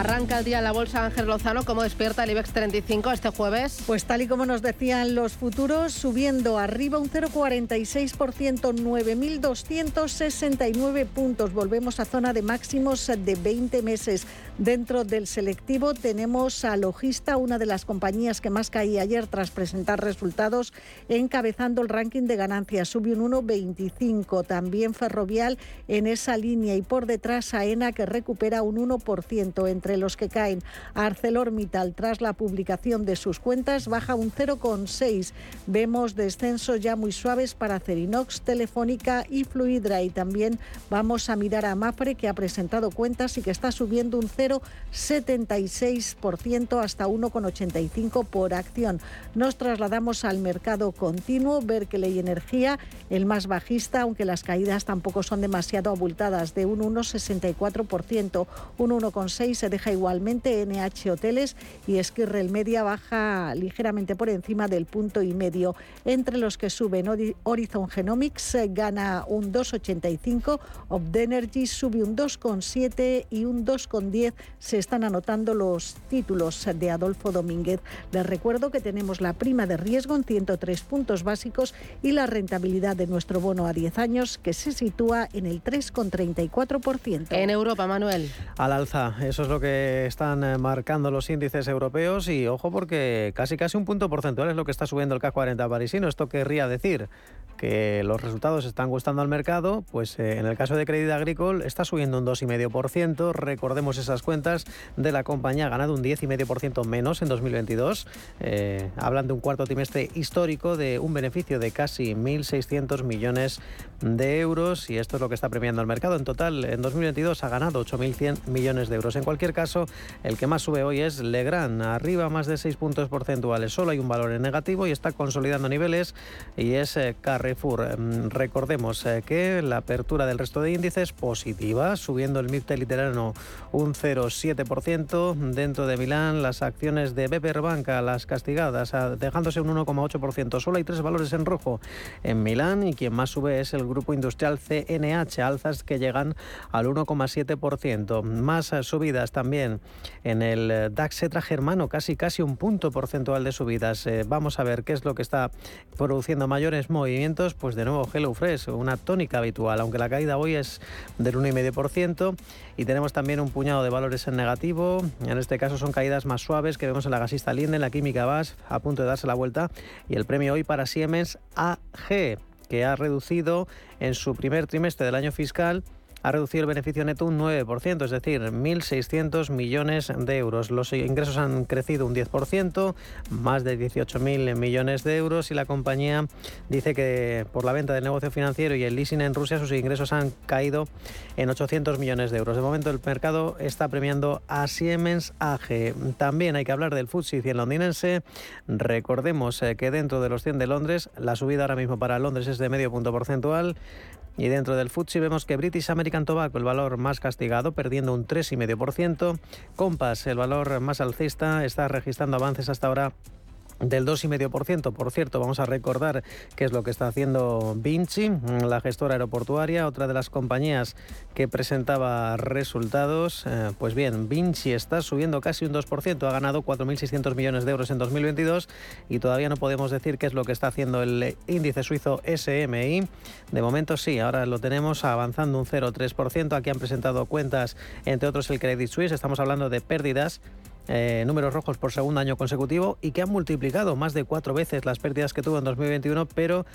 Arranca el día en la bolsa Ángel Lozano. ¿Cómo despierta el IBEX 35 este jueves? Pues tal y como nos decían los futuros, subiendo arriba un 0,46%, 9.269 puntos. Volvemos a zona de máximos de 20 meses. Dentro del selectivo tenemos a Logista, una de las compañías que más caía ayer tras presentar resultados, encabezando el ranking de ganancias. Sube un 1,25. También Ferrovial en esa línea y por detrás AENA que recupera un 1%. Entre los que caen ArcelorMittal tras la publicación de sus cuentas baja un 0,6. Vemos descensos ya muy suaves para Cerinox, Telefónica y Fluidra. Y también vamos a mirar a Mapre que ha presentado cuentas y que está subiendo un 0 0,76% hasta 1,85 por acción. Nos trasladamos al mercado continuo, Berkeley Energía, el más bajista, aunque las caídas tampoco son demasiado abultadas, de un 1,64%, un 1,6 se deja igualmente NH Hoteles y Esquirrel Media baja ligeramente por encima del punto y medio. Entre los que suben Horizon Genomics eh, gana un 2,85, Opdenergy sube un 2,7 y un 2,10 se están anotando los títulos de Adolfo Domínguez. Les recuerdo que tenemos la prima de riesgo en 103 puntos básicos y la rentabilidad de nuestro bono a 10 años que se sitúa en el 3,34%. En Europa, Manuel. Al alza, eso es lo que están eh, marcando los índices europeos y ojo porque casi casi un punto porcentual es lo que está subiendo el CAC 40 parisino. Esto querría decir que los resultados están gustando al mercado, pues eh, en el caso de Crédit Agricole está subiendo un 2,5%. Recordemos esas cuentas de la compañía, ha ganado un 10,5% menos en 2022. Eh, hablan de un cuarto trimestre histórico de un beneficio de casi 1.600 millones de euros y esto es lo que está premiando el mercado. En total, en 2022 ha ganado 8.100 millones de euros. En cualquier caso, el que más sube hoy es Legrand, arriba más de 6 puntos porcentuales. Solo hay un valor en negativo y está consolidando niveles y es eh, Em, recordemos eh, que la apertura del resto de índices positiva, subiendo el MIPTE literano un 0,7%. Dentro de Milán, las acciones de BPR Banca, las castigadas, dejándose un 1,8%. Solo hay tres valores en rojo en Milán y quien más sube es el grupo industrial CNH, alzas que llegan al 1,7%. Más subidas también en el DAX Etra germano, casi casi un punto porcentual de subidas. Eh, vamos a ver qué es lo que está produciendo mayores movimientos pues de nuevo HelloFresh, una tónica habitual, aunque la caída hoy es del 1,5%. Y tenemos también un puñado de valores en negativo. En este caso son caídas más suaves que vemos en la gasista Linde, en la química VAS, a punto de darse la vuelta. Y el premio hoy para Siemens AG, que ha reducido en su primer trimestre del año fiscal ha reducido el beneficio neto un 9%, es decir, 1.600 millones de euros. Los ingresos han crecido un 10%, más de 18.000 millones de euros y la compañía dice que por la venta del negocio financiero y el leasing en Rusia sus ingresos han caído en 800 millones de euros. De momento el mercado está premiando a Siemens AG. También hay que hablar del FTSE 100 londinense. Recordemos eh, que dentro de los 100 de Londres la subida ahora mismo para Londres es de medio punto porcentual. Y dentro del FTSE vemos que British American Tobacco, el valor más castigado, perdiendo un 3,5%. Compass, el valor más alcista, está registrando avances hasta ahora del 2,5%. Por cierto, vamos a recordar qué es lo que está haciendo Vinci, la gestora aeroportuaria, otra de las compañías que presentaba resultados. Eh, pues bien, Vinci está subiendo casi un 2%, ha ganado 4.600 millones de euros en 2022 y todavía no podemos decir qué es lo que está haciendo el índice suizo SMI. De momento sí, ahora lo tenemos avanzando un 0,3%. Aquí han presentado cuentas, entre otros el Credit Suisse, estamos hablando de pérdidas eh, números rojos por segundo año consecutivo y que han multiplicado más de cuatro veces las pérdidas que tuvo en 2021, pero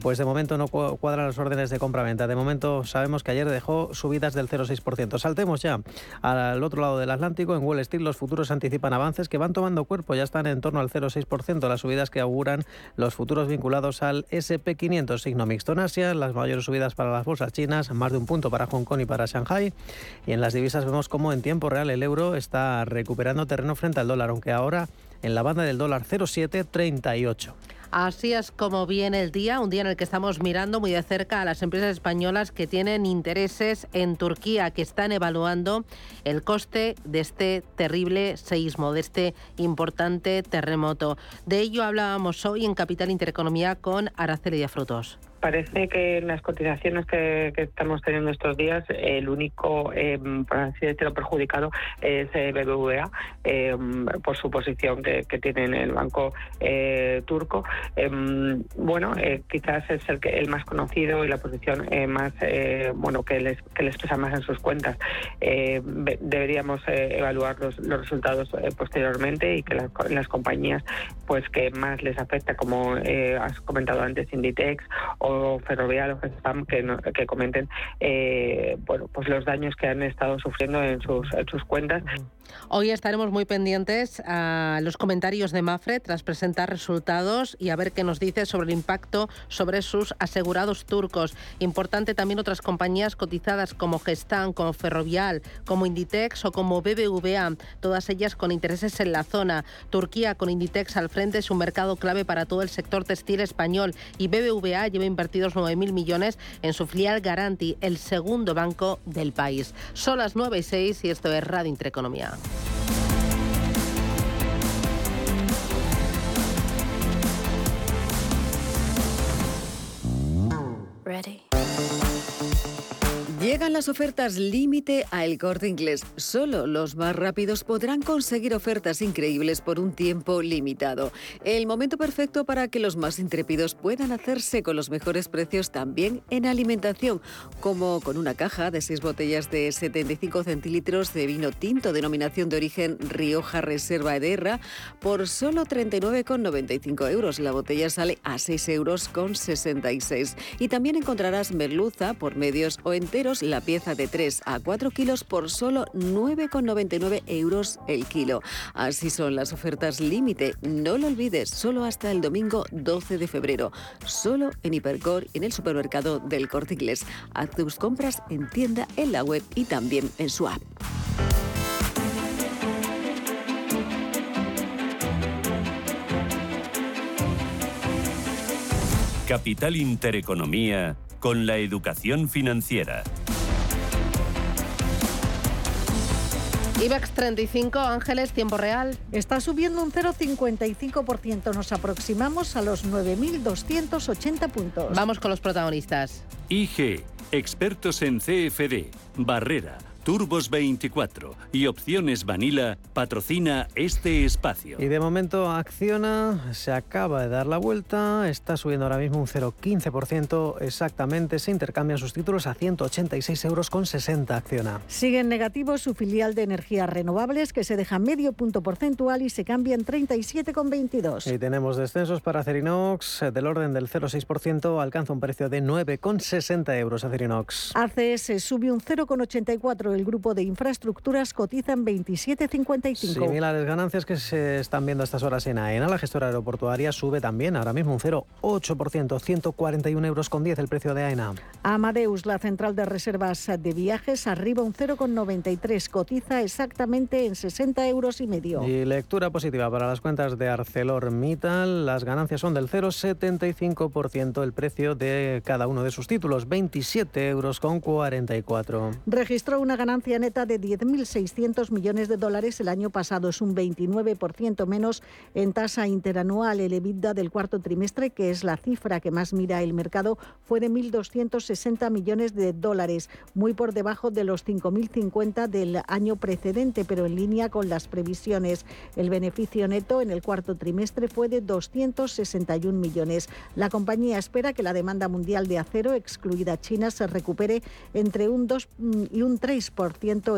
pues de momento no cuadran las órdenes de compra-venta. De momento sabemos que ayer dejó subidas del 0,6%. Saltemos ya al otro lado del Atlántico. En Wall Street los futuros anticipan avances que van tomando cuerpo, ya están en torno al 0,6%. Las subidas que auguran los futuros vinculados al SP500, signo mixto en Asia, las mayores subidas para las bolsas chinas, más de un punto para Hong Kong y para Shanghai. Y en las divisas vemos cómo en tiempo real el euro está recuperando terreno frente al dólar, aunque ahora en la banda del dólar 0,738. Así es como viene el día, un día en el que estamos mirando muy de cerca a las empresas españolas que tienen intereses en Turquía, que están evaluando el coste de este terrible seísmo, de este importante terremoto. De ello hablábamos hoy en Capital Intereconomía con Araceli de Frutos. Parece que en las cotizaciones que, estamos teniendo estos días, el único, eh, por así decirlo, perjudicado es eh, BBVA eh, por su posición que, tiene en el banco turco. bueno, quizás es el, que, el más conocido y la posición más, bueno, que les, que les pesa más en sus cuentas. deberíamos evaluar los, resultados posteriormente y que las, las compañías pues que más les afecta, como has comentado antes, Inditex o o Gestam, que, que comenten eh, bueno, pues los daños que han estado sufriendo en sus, en sus cuentas. Hoy estaremos muy pendientes a los comentarios de Mafre tras presentar resultados y a ver qué nos dice sobre el impacto sobre sus asegurados turcos. Importante también otras compañías cotizadas como Gestam, como Ferrovial, como Inditex o como BBVA, todas ellas con intereses en la zona. Turquía con Inditex al frente es un mercado clave para todo el sector textil español y BBVA lleva invertidos 9.000 millones en su filial Garanti, el segundo banco del país. Son las 9 y 6 y esto es Radio Intereconomía. Ready. Llegan las ofertas límite a El Corte Inglés. Solo los más rápidos podrán conseguir ofertas increíbles por un tiempo limitado. El momento perfecto para que los más intrépidos puedan hacerse con los mejores precios también en alimentación, como con una caja de seis botellas de 75 centilitros de vino tinto denominación de origen Rioja Reserva Ederra por solo 39,95 euros. La botella sale a 6 euros con 66. Y también encontrarás merluza por medios o enteros la pieza de 3 a 4 kilos por solo 9,99 euros el kilo. Así son las ofertas límite. No lo olvides, solo hasta el domingo 12 de febrero. Solo en Hipercor y en el supermercado del Corte Inglés. Haz tus compras en tienda, en la web y también en su app. Capital Intereconomía con la educación financiera. IBEX 35, Ángeles, tiempo real. Está subiendo un 0,55%. Nos aproximamos a los 9.280 puntos. Vamos con los protagonistas. IG, expertos en CFD, Barrera, Turbos 24 y Opciones Vanilla patrocina este espacio. Y de momento Acciona se acaba de dar la vuelta, está subiendo ahora mismo un 0,15% exactamente, se intercambian sus títulos a 186 euros con 60 Acciona. Sigue en negativo su filial de energías renovables que se deja medio punto porcentual y se cambia en 37,22. Y tenemos descensos para Acerinox del orden del 0,6%, alcanza un precio de 9,60 euros Acerinox. ACS sube un 0,84 el grupo de infraestructuras cotiza en 27,55. Similares ganancias que se están viendo a estas horas en AENA. La gestora aeroportuaria sube también, ahora mismo un 0,8%, 141 euros con 10 el precio de AENA. Amadeus, la central de reservas de viajes, arriba un 0,93, cotiza exactamente en 60 euros y medio. Y lectura positiva para las cuentas de ArcelorMittal. Las ganancias son del 0,75%, el precio de cada uno de sus títulos, 27 euros con 44. Registró una ganancia neta de 10.600 millones de dólares el año pasado. Es un 29% menos en tasa interanual. El EBITDA del cuarto trimestre, que es la cifra que más mira el mercado, fue de 1.260 millones de dólares, muy por debajo de los 5.050 del año precedente, pero en línea con las previsiones. El beneficio neto en el cuarto trimestre fue de 261 millones. La compañía espera que la demanda mundial de acero, excluida China, se recupere entre un 2 y un 3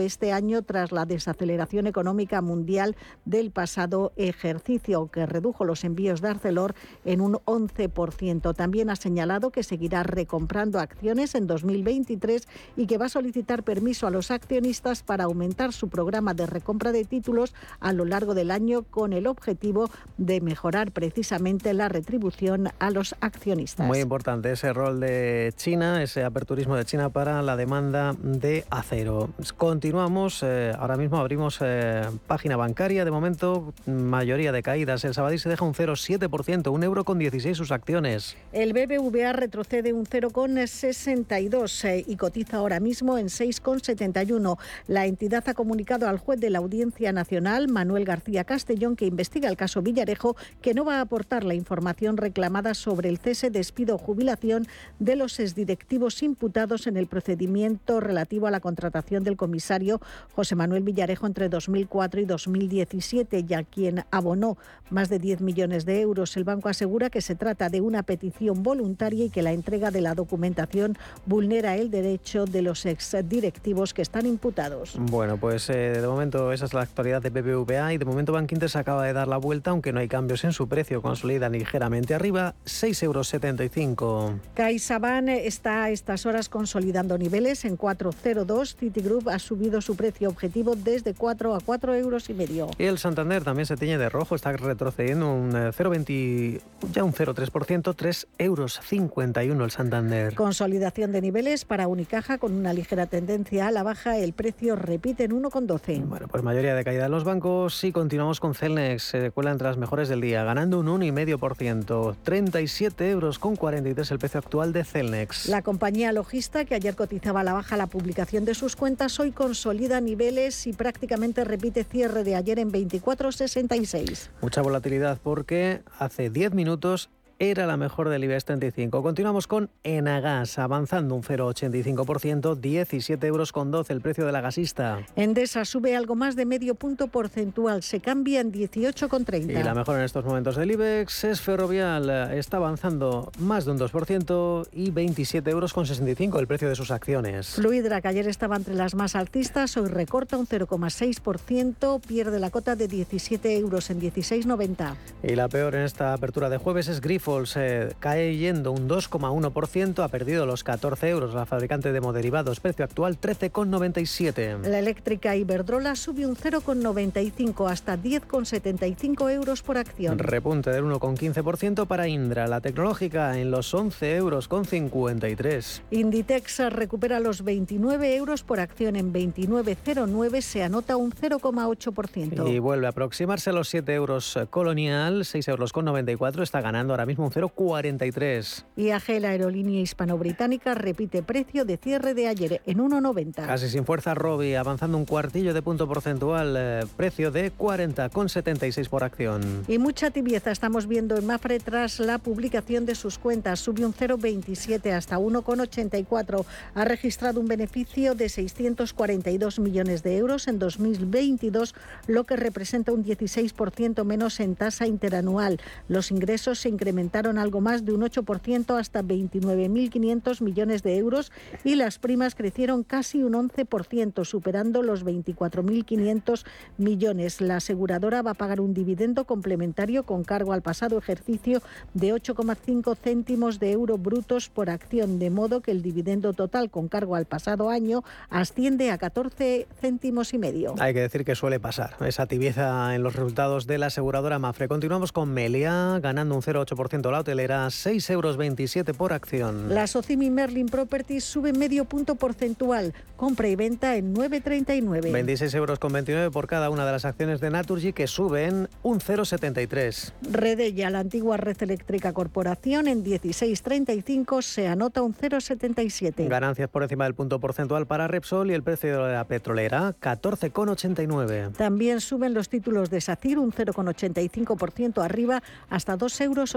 este año tras la desaceleración económica mundial del pasado ejercicio, que redujo los envíos de Arcelor en un 11%. También ha señalado que seguirá recomprando acciones en 2023 y que va a solicitar permiso a los accionistas para aumentar su programa de recompra de títulos a lo largo del año con el objetivo de mejorar precisamente la retribución a los accionistas. Muy importante ese rol de China, ese aperturismo de China para la demanda de acero. Bueno, continuamos. Eh, ahora mismo abrimos eh, página bancaria. De momento, mayoría de caídas. El Sabadell se deja un 0,7%, un euro con 16 sus acciones. El BBVA retrocede un 0,62 eh, y cotiza ahora mismo en 6,71. La entidad ha comunicado al juez de la Audiencia Nacional, Manuel García Castellón, que investiga el caso Villarejo, que no va a aportar la información reclamada sobre el cese, despido o jubilación de los exdirectivos imputados en el procedimiento relativo a la contratación del comisario José Manuel Villarejo entre 2004 y 2017, ya quien abonó más de 10 millones de euros. El banco asegura que se trata de una petición voluntaria y que la entrega de la documentación vulnera el derecho de los exdirectivos que están imputados. Bueno, pues eh, de momento esa es la actualidad de BBVA y de momento Bank Inter se acaba de dar la vuelta, aunque no hay cambios en su precio, consolida ligeramente arriba, 6,75 euros. CaixaBank está a estas horas consolidando niveles en 4,02. Citigroup ha subido su precio objetivo desde 4 a 4 euros y medio. El Santander también se tiñe de rojo, está retrocediendo un 0,20, eh, ya un 0,3%, 3 euros 51 el Santander. Consolidación de niveles para Unicaja con una ligera tendencia a la baja. El precio repite en 1,12. Bueno, pues mayoría de caída en los bancos y continuamos con Celnex. Se cuela entre las mejores del día, ganando un 1,5%. 37 euros con 43 el precio actual de Celnex. La compañía logista, que ayer cotizaba a la baja la publicación de sus cuentas, hoy consolida niveles y prácticamente repite cierre de ayer en 24,66. Mucha volatilidad porque hace 10 minutos era la mejor del IBEX 35. Continuamos con Enagas, avanzando un 0,85%, 17 euros con 12 el precio de la gasista. Endesa sube algo más de medio punto porcentual, se cambia en 18,30. Y la mejor en estos momentos del IBEX es Ferrovial, está avanzando más de un 2% y 27 euros con 65 el precio de sus acciones. Fluidra, que ayer estaba entre las más altistas, hoy recorta un 0,6%, pierde la cota de 17 euros en 16,90. Y la peor en esta apertura de jueves es Grifo se cae yendo un 2,1%, ha perdido los 14 euros. La fabricante de moderivados, precio actual 13,97. La eléctrica Iberdrola sube un 0,95 hasta 10,75 euros por acción. Repunte del 1,15% para Indra. La tecnológica en los 11 euros con 53. Inditex recupera los 29 euros por acción en 29,09. Se anota un 0,8%. Y vuelve a aproximarse a los 7 euros colonial, 6 euros con 94. Está ganando ahora mismo un 0,43. IAG, la aerolínea hispano-británica, repite precio de cierre de ayer en 1,90. Casi sin fuerza, Robi, avanzando un cuartillo de punto porcentual, eh, precio de 40,76 por acción. Y mucha tibieza estamos viendo en Mafre tras la publicación de sus cuentas. Subió un 0,27 hasta 1,84. Ha registrado un beneficio de 642 millones de euros en 2022, lo que representa un 16% menos en tasa interanual. Los ingresos se incrementan aumentaron algo más de un 8% hasta 29.500 millones de euros y las primas crecieron casi un 11%, superando los 24.500 millones. La aseguradora va a pagar un dividendo complementario con cargo al pasado ejercicio de 8,5 céntimos de euro brutos por acción, de modo que el dividendo total con cargo al pasado año asciende a 14 céntimos y medio. Hay que decir que suele pasar esa tibieza en los resultados de la aseguradora Mafre. Continuamos con Melia ganando un 0,8% la hotelera, 6,27 euros por acción. La Socimi Merlin Properties sube medio punto porcentual, compra y venta en 9,39. 26 euros con 29 por cada una de las acciones de Naturgy que suben un 0,73. Redella, la antigua red eléctrica corporación, en 16,35 se anota un 0,77. Ganancias por encima del punto porcentual para Repsol y el precio de la petrolera, 14,89. También suben los títulos de SACIR, un 0,85% arriba hasta 2,89 euros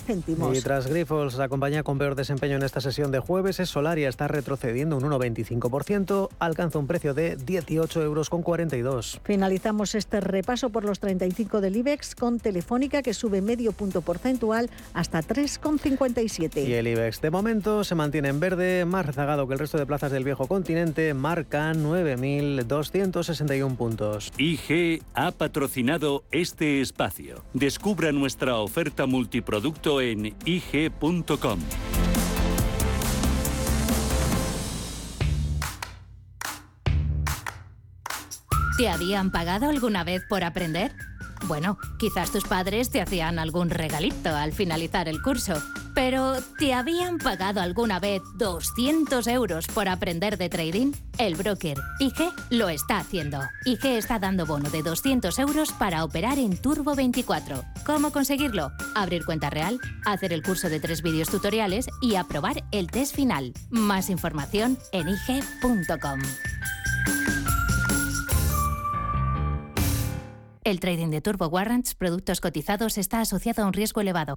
céntimos. Y tras Grifols, la compañía con peor desempeño en esta sesión de jueves es Solaria, está retrocediendo un 1,25%, alcanza un precio de 18 euros con 42. Finalizamos este repaso por los 35 del IBEX con Telefónica que sube medio punto porcentual hasta 3,57. Y el IBEX de momento se mantiene en verde, más rezagado que el resto de plazas del viejo continente, marca 9.261 puntos. IG ha patrocinado este espacio. Descubra nuestra oferta multiproducto en ig.com. ¿Te habían pagado alguna vez por aprender? Bueno, quizás tus padres te hacían algún regalito al finalizar el curso, pero ¿te habían pagado alguna vez 200 euros por aprender de trading? El broker IG lo está haciendo. IG está dando bono de 200 euros para operar en Turbo 24. ¿Cómo conseguirlo? Abrir cuenta real, hacer el curso de tres vídeos tutoriales y aprobar el test final. Más información en IG.com. El trading de Turbo Warrants, productos cotizados, está asociado a un riesgo elevado.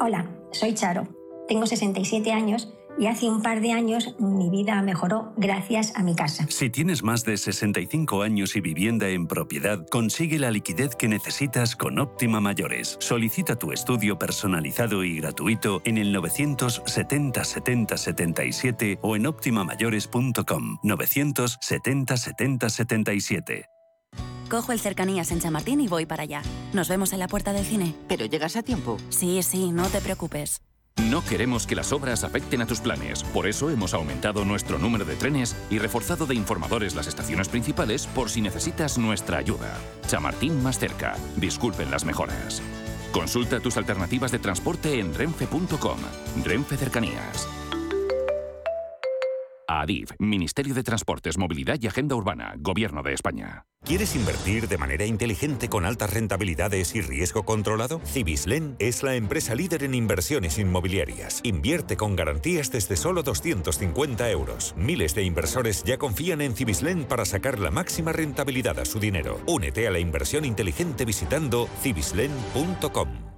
Hola, soy Charo. Tengo 67 años y hace un par de años mi vida mejoró gracias a mi casa. Si tienes más de 65 años y vivienda en propiedad, consigue la liquidez que necesitas con Óptima Mayores. Solicita tu estudio personalizado y gratuito en el 970 70 77 o en optimamayores.com 970 70 77. Cojo el cercanías en Chamartín y voy para allá. Nos vemos en la puerta del cine. ¿Pero llegas a tiempo? Sí, sí, no te preocupes. No queremos que las obras afecten a tus planes. Por eso hemos aumentado nuestro número de trenes y reforzado de informadores las estaciones principales por si necesitas nuestra ayuda. Chamartín más cerca. Disculpen las mejoras. Consulta tus alternativas de transporte en renfe.com. Renfe Cercanías. ADIF, Ministerio de Transportes, Movilidad y Agenda Urbana, Gobierno de España. ¿Quieres invertir de manera inteligente con altas rentabilidades y riesgo controlado? Cibislen es la empresa líder en inversiones inmobiliarias. Invierte con garantías desde solo 250 euros. Miles de inversores ya confían en Cibislen para sacar la máxima rentabilidad a su dinero. Únete a la inversión inteligente visitando cibislen.com.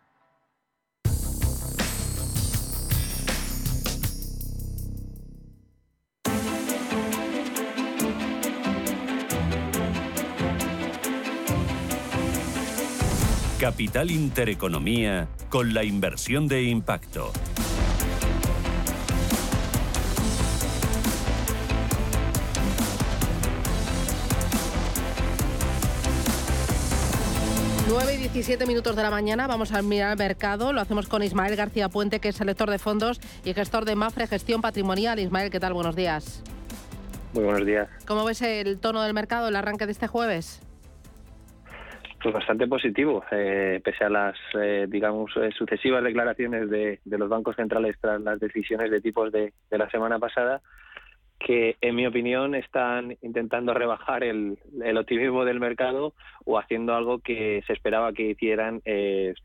Capital Intereconomía con la inversión de impacto. Nueve y 17 minutos de la mañana vamos a mirar el mercado. Lo hacemos con Ismael García Puente, que es selector de fondos y gestor de Mafre Gestión Patrimonial. Ismael, ¿qué tal? Buenos días. Muy buenos días. ¿Cómo ves el tono del mercado, el arranque de este jueves? Pues bastante positivo, eh, pese a las, eh, digamos, eh, sucesivas declaraciones de, los bancos centrales tras las decisiones de tipos de, la semana pasada, que en mi opinión están intentando rebajar el, optimismo del mercado o haciendo algo que se esperaba que hicieran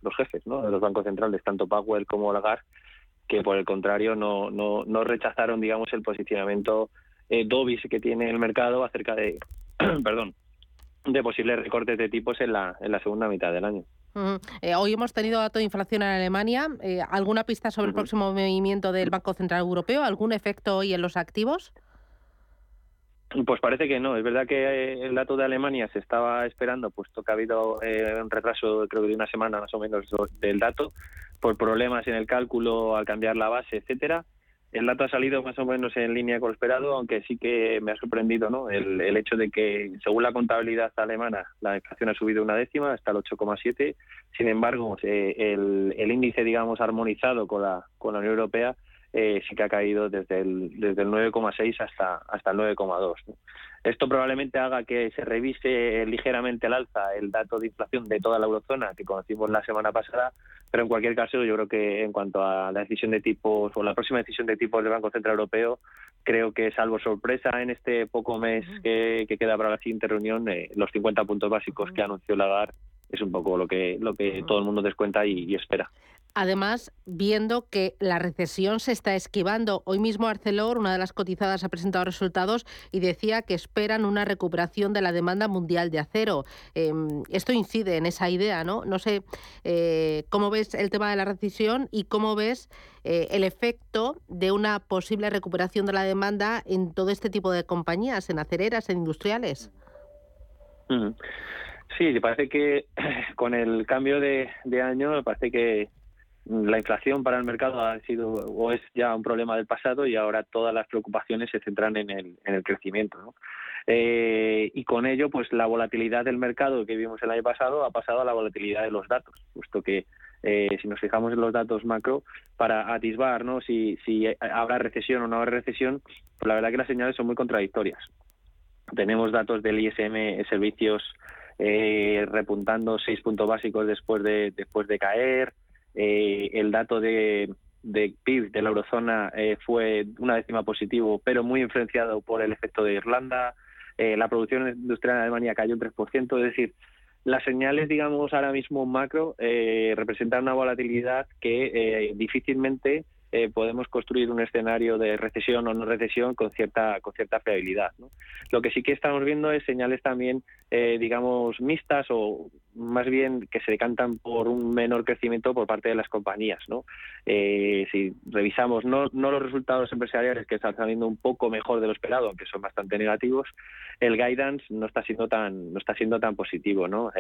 los jefes ¿no? de los bancos centrales, tanto Powell como Lagarde, que por el contrario no, no, no rechazaron, digamos, el posicionamiento dovish que tiene el mercado acerca de, perdón, de posibles recortes de tipos en la, en la segunda mitad del año. Eh, hoy hemos tenido dato de inflación en Alemania. Eh, ¿Alguna pista sobre el próximo movimiento del Banco Central Europeo? ¿Algún efecto hoy en los activos? Pues parece que no. Es verdad que eh, el dato de Alemania se estaba esperando, puesto que ha habido un retraso, creo que de una semana más o menos, del dato, por problemas en el cálculo al cambiar la base, etcétera. El dato ha salido más o menos en línea con lo esperado, aunque sí que me ha sorprendido ¿no? el, hecho de que, según la contabilidad alemana, la inflación ha subido una décima hasta el 8,7. Sin embargo, eh, el, el, índice, digamos, armonizado con la, con la Unión Europea eh, sí que ha caído desde el, desde el 9,6 hasta, hasta el 9,2. Esto probablemente haga que se revise ligeramente al alza el dato de inflación de toda la eurozona que conocimos la semana pasada, pero en cualquier caso yo creo que en cuanto a la decisión de tipos o la próxima decisión de tipos del Banco Central Europeo, creo que salvo sorpresa en este poco mes que, queda para la siguiente reunión, eh, los 50 puntos básicos que anunció Lagarde es un poco lo que lo que todo el mundo descuenta y, espera. Además viendo que la recesión se está esquivando. Hoy mismo Arcelor, una de las cotizadas, ha presentado resultados y decía que esperan una recuperación de la demanda mundial de acero. Em, esto incide en esa idea, ¿no? No sé eh, cómo ves el tema de la recesión y cómo ves eh, el efecto de una posible recuperación de la demanda en todo este tipo de compañías, en acereras, en industriales. Sí, parece que con el cambio de, de año, parece que la inflación para el mercado ha sido o es ya un problema del pasado y ahora todas las preocupaciones se centran en el, en el crecimiento. Eh, y con ello, pues la volatilidad del mercado que vimos el año pasado ha pasado a la volatilidad de los datos, puesto que eh, si nos fijamos en los datos macro, para atisbar ¿no? si, si habrá recesión o no habrá recesión, pues la verdad que las señales son muy contradictorias. Tenemos datos del ISM servicios eh, repuntando seis puntos básicos después de, después de caer, eh, el dato de, de, PIB de la eurozona eh, fue una décima positivo, pero muy influenciado por el efecto de Irlanda. Eh, la producción industrial en Alemania cayó un 3%, es decir, las señales, digamos, ahora mismo macro representan una volatilidad que difícilmente eh, podemos construir un escenario de recesión o no recesión con cierta con cierta fiabilidad. Lo que sí que estamos viendo es señales también, eh, digamos, mixtas o más bien que se decantan por un menor crecimiento por parte de las compañías. ¿no? Eh, si revisamos no, no los resultados empresariales que están saliendo un poco mejor de lo esperado, aunque son bastante negativos, el guidance no está siendo tan no está siendo tan positivo. ¿no?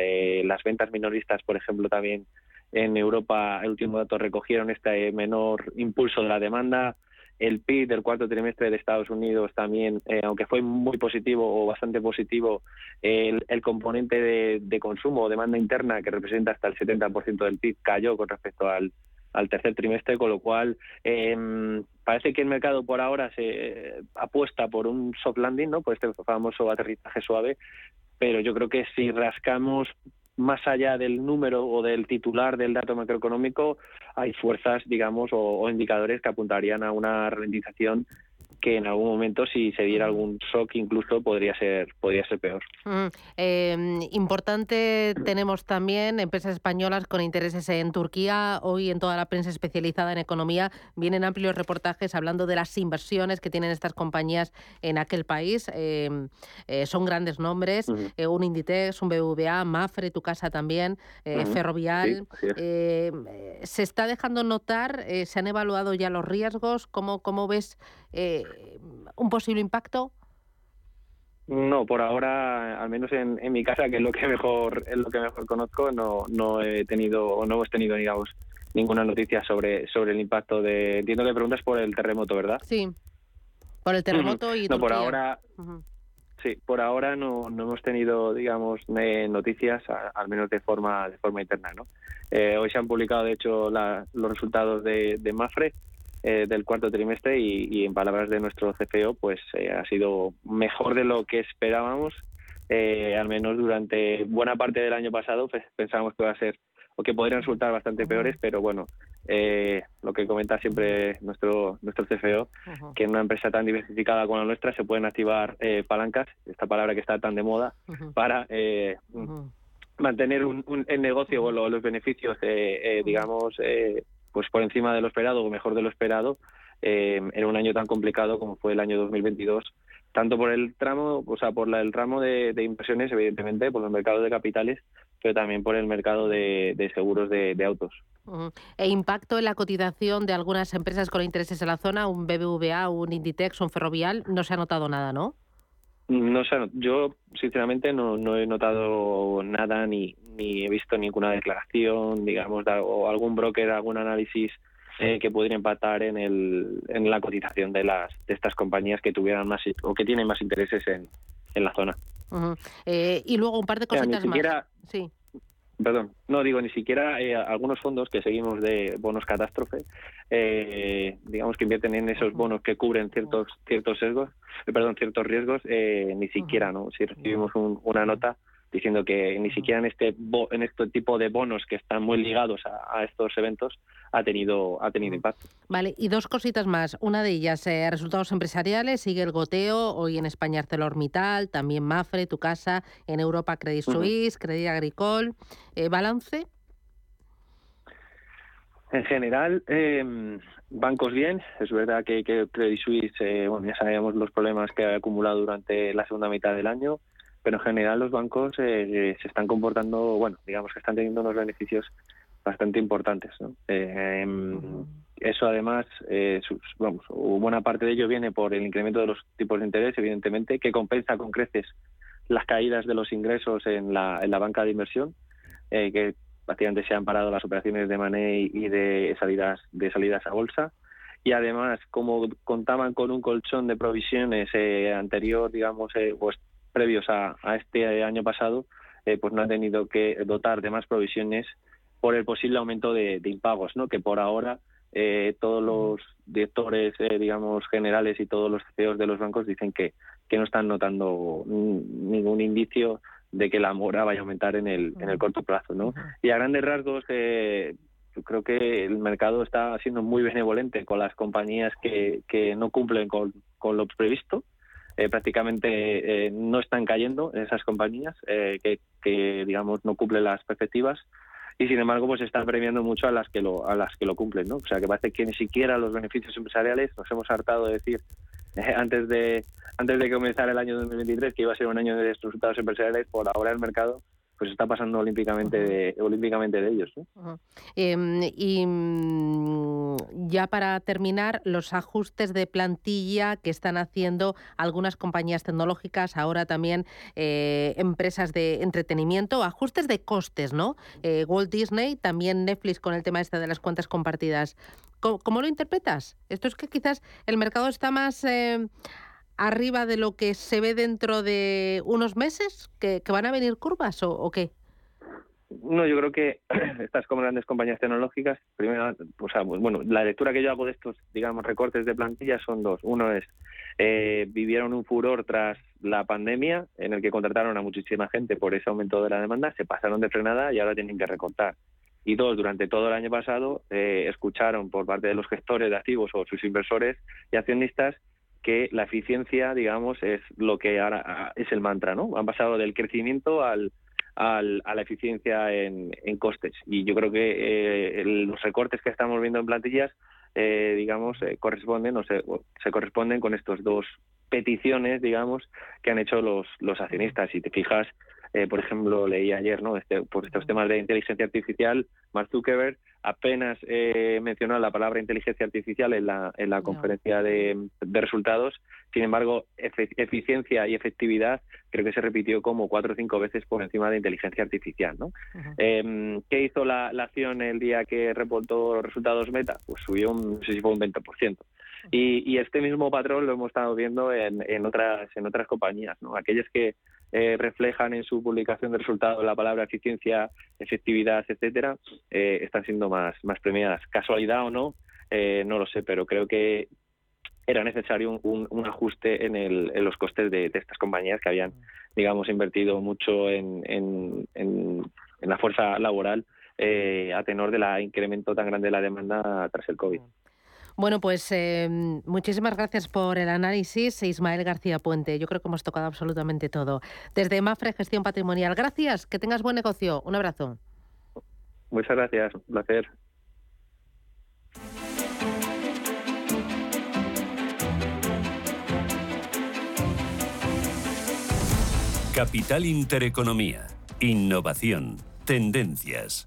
las ventas minoristas, por ejemplo, también en Europa, el último dato recogieron este menor impulso de la demanda. El PIB del cuarto trimestre de Estados Unidos también, eh, aunque fue muy positivo o bastante positivo, el, componente de, consumo o demanda interna, que representa hasta el 70% del PIB, cayó con respecto al, tercer trimestre, con lo cual em, parece que el mercado por ahora se apuesta por un soft landing, ¿no? por este famoso aterrizaje suave, pero yo creo que si rascamos más allá del número o del titular del dato macroeconómico, hay fuerzas, digamos, o, indicadores que apuntarían a una ralentización que en algún momento si se diera algún shock incluso podría ser podría ser peor. Em, importante tenemos también empresas españolas con intereses en Turquía. Hoy en toda la prensa especializada en economía vienen amplios reportajes hablando de las inversiones que tienen estas compañías en aquel país. Em, eh, son grandes nombres, eh, un Inditex, un BBVA, Mafre, tu casa también, eh, Ferrovial. Em, se está dejando notar, se han evaluado ya los riesgos. ¿Cómo, cómo ves un posible impacto? No, por ahora, al menos en, mi casa, que es lo que mejor es lo que mejor conozco, no, no he tenido o no hemos tenido, digamos, ninguna noticia sobre sobre el impacto de. Entiendo que preguntas por el terremoto, ¿verdad? Sí. Por el terremoto y. No, por ahora. Sí, por ahora no, no hemos tenido, digamos, noticias, al menos de forma de forma interna, ¿no? Eh, hoy se han publicado, de hecho, los resultados de, de Mafre eh, del cuarto trimestre y, en palabras de nuestro CFO, pues eh, ha sido mejor de lo que esperábamos. Eh, al menos durante buena parte del año pasado pues, pensábamos que iba a ser o que podrían resultar bastante peores, pero bueno, lo que comenta siempre nuestro nuestro CFO, que en una empresa tan diversificada como la nuestra se pueden activar palancas, esta palabra que está tan de moda, para mantener un, el negocio o los beneficios, digamos, pues por encima de lo esperado o mejor de lo esperado eh, en un año tan complicado como fue el año 2022 tanto por el tramo, o sea, por el ramo de, inversiones, evidentemente, por los mercados de capitales, pero también por el mercado de, seguros de, autos. ¿E impacto en la cotización de algunas empresas con intereses en la zona, un BBVA, un Inditex, un Ferrovial? No se ha notado nada, ¿no? No sé, yo sinceramente no, no he notado nada ni, ni he visto ninguna declaración, digamos, o algún broker, algún análisis eh, que pudiera impactar en, el, en la cotización de las de estas compañías que tuvieran más o que tienen más intereses en, en la zona. Eh, y luego un par de cositas más. Sí. Perdón, no digo ni siquiera eh, algunos fondos que seguimos de bonos catástrofe, eh, digamos que invierten en esos bonos que cubren ciertos ciertos sesgos, eh, perdón, ciertos riesgos, ni siquiera, ¿no? Si recibimos una nota diciendo que ni siquiera en este en este tipo de bonos que están muy ligados a, estos eventos ha tenido ha tenido impacto. Vale, y dos cositas más. Una de ellas, eh, resultados empresariales, sigue el goteo, hoy en España ArcelorMittal, también Mafre, tu casa, en Europa Credit Suisse, Credit Agricole. Eh, ¿Balance? En general, eh, bancos bien. Es verdad que, que Credit Suisse, eh, bueno, ya sabíamos los problemas que ha acumulado durante la segunda mitad del año, pero en general los bancos eh, se están comportando, bueno, digamos que están teniendo unos beneficios bastante importantes. ¿no? Eh, eso además, eh, vamos, buena parte de ello viene por el incremento de los tipos de interés, evidentemente, que compensa con creces las caídas de los ingresos en la, en la banca de inversión, eh, que prácticamente se han parado las operaciones de money y de salidas de salidas a bolsa y además como contaban con un colchón de provisiones eh, anterior digamos eh, pues previos a, este año pasado eh, pues no han tenido que dotar de más provisiones por el posible aumento de, impagos no que por ahora todos los directores digamos generales y todos los CEOs de los bancos dicen que que no están notando ningún indicio de que la mora vaya a aumentar en el, en el corto plazo. ¿no? Y a grandes rasgos, eh, creo que el mercado está siendo muy benevolente con las compañías que, que no cumplen con, con lo previsto. Eh, prácticamente eh, no están cayendo esas compañías eh, que, que, digamos, no cumplen las perspectivas. Y sin embargo pues están premiando mucho a las que lo a las que lo cumplen no o sea que parece que ni siquiera los beneficios empresariales nos hemos hartado de decir antes de antes de comenzar el año 2023 que iba a ser un año de resultados empresariales por ahora el mercado pues está pasando olímpicamente de, olímpicamente de ellos. Em, y mm, ya para terminar, los ajustes de plantilla que están haciendo algunas compañías tecnológicas, ahora también eh, empresas de entretenimiento, ajustes de costes, ¿no? Eh, Walt Disney, también Netflix con el tema este de las cuentas compartidas. ¿Cómo, lo interpretas? Esto es que quizás el mercado está más... Arriba de lo que se ve dentro de unos meses? ¿Que, van a venir curvas o, qué? No, yo creo que estas como grandes compañías tecnológicas, primero, o sea, bueno, la lectura que yo hago de estos, digamos, recortes de plantilla son dos. Uno es, eh, vivieron un furor tras la pandemia en el que contrataron a muchísima gente por ese aumento de la demanda, se pasaron de frenada y ahora tienen que recortar. Y dos, durante todo el año pasado eh, escucharon por parte de los gestores de activos o sus inversores y accionistas que la eficiencia, digamos, es lo que ahora ah, es el mantra, ¿no? Han pasado del crecimiento al, al a la eficiencia en, en, costes. Y yo creo que eh, los recortes que estamos viendo en plantillas, eh, digamos, eh, corresponden o se, se corresponden con estos dos peticiones, digamos, que han hecho los, los accionistas. Si te fijas, eh, por ejemplo, leí ayer, ¿no? Este, por estos temas de inteligencia artificial, Mark Zuckerberg apenas eh, mencionó la palabra inteligencia artificial en la, en la conferencia de, resultados. Sin embargo, eficiencia y efectividad creo que se repitió como cuatro o cinco veces por encima de inteligencia artificial, ¿no? Em, ¿Qué hizo la, acción el día que reportó resultados Meta? Pues subió un, no sé si fue un 20%. Y, y este mismo patrón lo hemos estado viendo en, en otras en otras compañías, ¿no? Aquellas que eh, reflejan en su publicación de resultados la palabra eficiencia, efectividad, etcétera, eh, están siendo más, más premiadas. ¿Casualidad o no? Eh, no lo sé, pero creo que era necesario un, ajuste en, el, en, los costes de, estas compañías que habían, digamos, invertido mucho en, en, en la fuerza laboral a tenor del incremento tan grande de la demanda tras el COVID. Bueno, pues em, muchísimas gracias por el análisis, Ismael García Puente. Yo creo que hemos tocado absolutamente todo. Desde Mafre Gestión Patrimonial, gracias, que tengas buen negocio. Un abrazo. Muchas gracias, un placer. Capital Intereconomía. Innovación. Tendencias.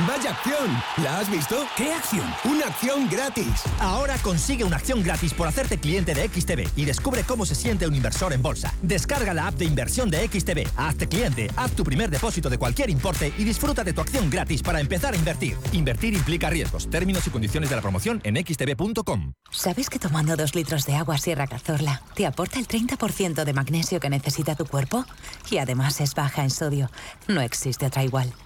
¡Vaya acción! ¿La has visto? ¿Qué acción? ¡Una acción gratis! Ahora consigue una acción gratis por hacerte cliente de XTB y descubre cómo se siente un inversor en bolsa. Descarga la app de inversión de XTB, hazte cliente, haz tu primer depósito de cualquier importe y disfruta de tu acción gratis para empezar a invertir. Invertir implica riesgos. Términos y condiciones de la promoción en xtb.com. ¿Sabes que tomando dos litros de agua Sierra Cazorla te aporta el 30% de magnesio que necesita tu cuerpo? Y además es baja en sodio. No existe otra igual.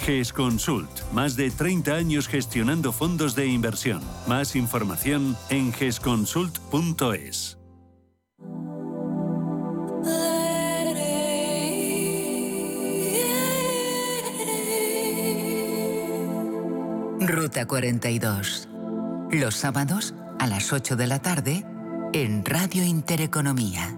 GES Consult. Más de 30 años gestionando fondos de inversión. Más información en gesconsult.es. Ruta 42. Los sábados a las 8 de la tarde en Radio Intereconomía.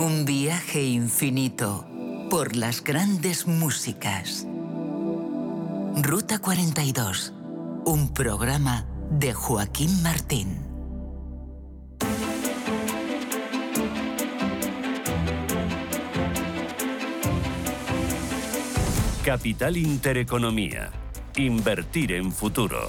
Un viaje infinito por las grandes músicas. Ruta 42. Un programa de Joaquín Martín. Capital Intereconomía. Invertir en futuro.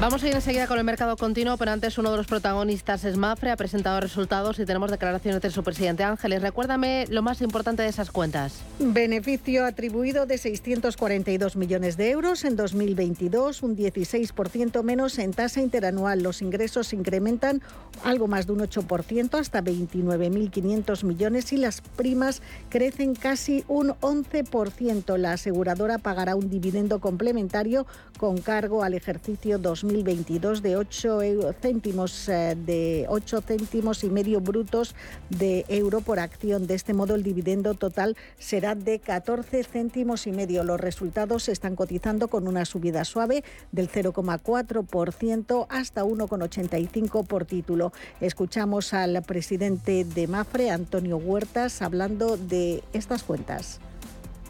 Vamos a ir enseguida con el mercado continuo, pero antes uno de los protagonistas es Mafre, ha presentado resultados y tenemos declaraciones de su presidente Ángeles. Recuérdame lo más importante de esas cuentas. Beneficio atribuido de 642 millones de euros en 2022, un 16% menos en tasa interanual. Los ingresos incrementan algo más de un 8% hasta 29.500 millones y las primas crecen casi un 11%. La aseguradora pagará un dividendo complementario con cargo al ejercicio 2022 2022 de 8 céntimos eh, de 8 céntimos y medio brutos de euro por acción. De este modo el dividendo total será de 14 céntimos y medio. Los resultados se están cotizando con una subida suave del 0,4% hasta 1,85 por título. Escuchamos al presidente de Mafre, Antonio Huertas, hablando de estas cuentas.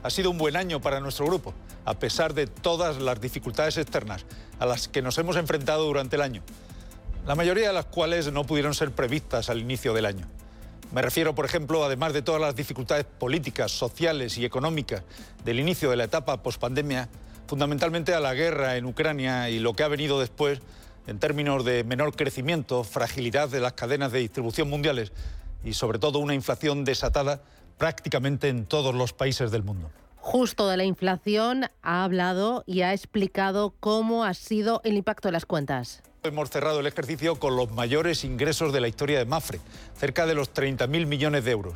Ha sido un buen año para nuestro grupo, a pesar de todas las dificultades externas a las que nos hemos enfrentado durante el año, la mayoría de las cuales no pudieron ser previstas al inicio del año. Me refiero, por ejemplo, además de todas las dificultades políticas, sociales y económicas del inicio de la etapa pospandemia, fundamentalmente a la guerra en Ucrania y lo que ha venido después en términos de menor crecimiento, fragilidad de las cadenas de distribución mundiales y sobre todo una inflación desatada prácticamente en todos los países del mundo. Justo de la inflación ha hablado y ha explicado cómo ha sido el impacto de las cuentas. Hemos cerrado el ejercicio con los mayores ingresos de la historia de Mafre, cerca de los 30.000 millones de euros.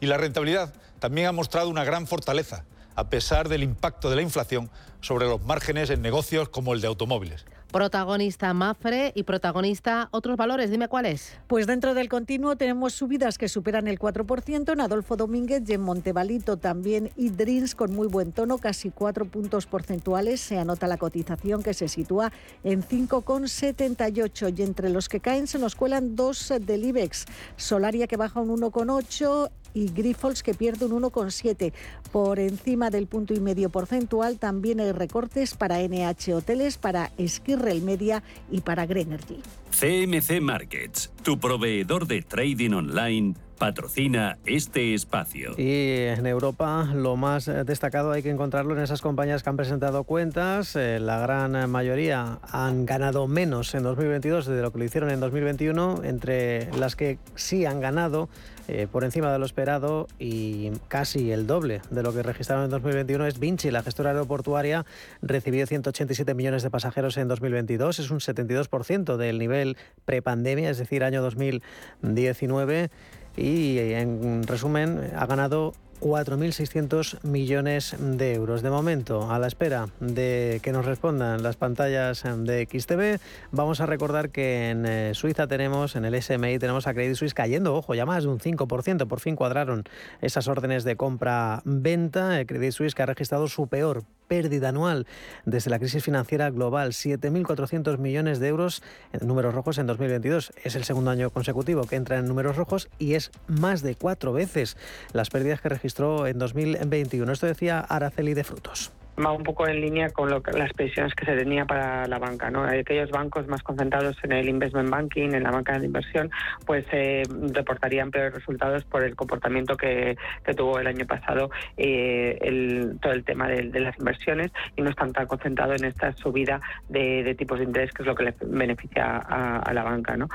Y la rentabilidad también ha mostrado una gran fortaleza, a pesar del impacto de la inflación sobre los márgenes en negocios como el de automóviles. Protagonista Mafre y protagonista otros valores. Dime cuáles. Pues dentro del continuo tenemos subidas que superan el 4% en Adolfo Domínguez y en Montevalito también y Dreams con muy buen tono, casi 4 puntos porcentuales. Se anota la cotización que se sitúa en 5,78 y entre los que caen se nos cuelan dos del IBEX. Solaria que baja un 1,8 y Grifols que pierde un 1,7. Por encima del punto y medio porcentual también hay recortes para NH Hoteles, para Skirrel Media y para Greenergy. CMC Markets, tu proveedor de trading online patrocina este espacio. Y en Europa lo más destacado hay que encontrarlo en esas compañías que han presentado cuentas. Eh, la gran mayoría han ganado menos en 2022 de lo que lo hicieron en 2021. Entre las que sí han ganado eh, por encima de lo esperado y casi el doble de lo que registraron en 2021 es Vinci. La gestora aeroportuaria recibió 187 millones de pasajeros en 2022, es un 72% del nivel prepandemia, es decir, año 2019 y en resumen ha ganado 4.600 millones de euros. De momento, a la espera de que nos respondan las pantallas de XTV, vamos a recordar que en eh, Suiza tenemos, en el SMI, tenemos a Credit Suisse cayendo, ojo, ya más de un 5%. Por fin cuadraron esas órdenes de compra-venta. Credit Suisse que ha registrado su peor pérdida anual desde la crisis financiera global, 7.400 millones de euros en números rojos en 2022. Es el segundo año consecutivo que entra en números rojos y es más de cuatro veces las pérdidas que registró en 2021. Esto decía Araceli de Frutos. Va un poco en línea con lo que, las previsiones que se tenía para la banca. ¿no? Aquellos bancos más concentrados en el investment banking, en la banca de inversión, pues eh, reportarían peores resultados por el comportamiento que, tuvo el año pasado eh, el, todo el tema de, las inversiones y no están tan concentrados en esta subida de, tipos de interés, que es lo que le beneficia a, a la banca. ¿no?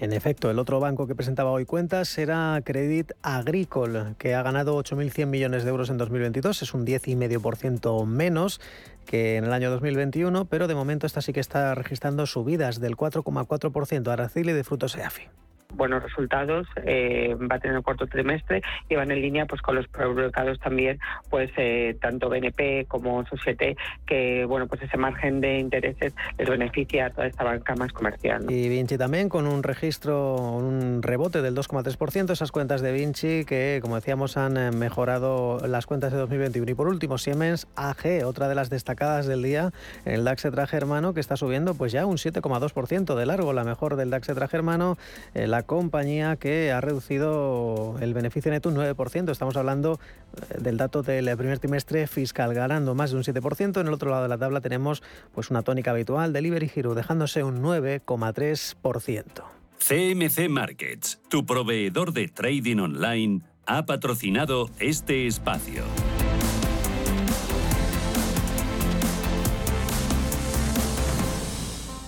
En efecto, el otro banco que presentaba hoy cuentas será Credit Agricole, que ha ganado 8.100 millones de euros en 2022, es un 10,5% menos que en el año 2021, pero de momento esta sí que está registrando subidas del 4,4% a Araceli de frutos EAFI buenos resultados, eh, va a tener el cuarto trimestre y van en línea pues con los publicados también, pues eh, tanto BNP como Societe, que bueno, pues ese margen de intereses les beneficia a toda esta banca más comercial. Y Vinci también con un registro, un rebote del 2,3%, esas cuentas de Vinci que, como decíamos, han eh, mejorado las cuentas de 2021. Y por último, Siemens AG, otra de las destacadas del día, el DAX traje hermano que está subiendo pues ya un 7,2% de largo, la mejor del DAX traje hermano, la compañía que ha reducido el beneficio neto un 9%. Estamos hablando eh, del dato del primer trimestre fiscal, ganando más de un 7%. En el otro lado de la tabla tenemos pues una tónica habitual, Delivery Hero, dejándose un 9,3%. CMC Markets, tu proveedor de trading online, ha patrocinado este espacio.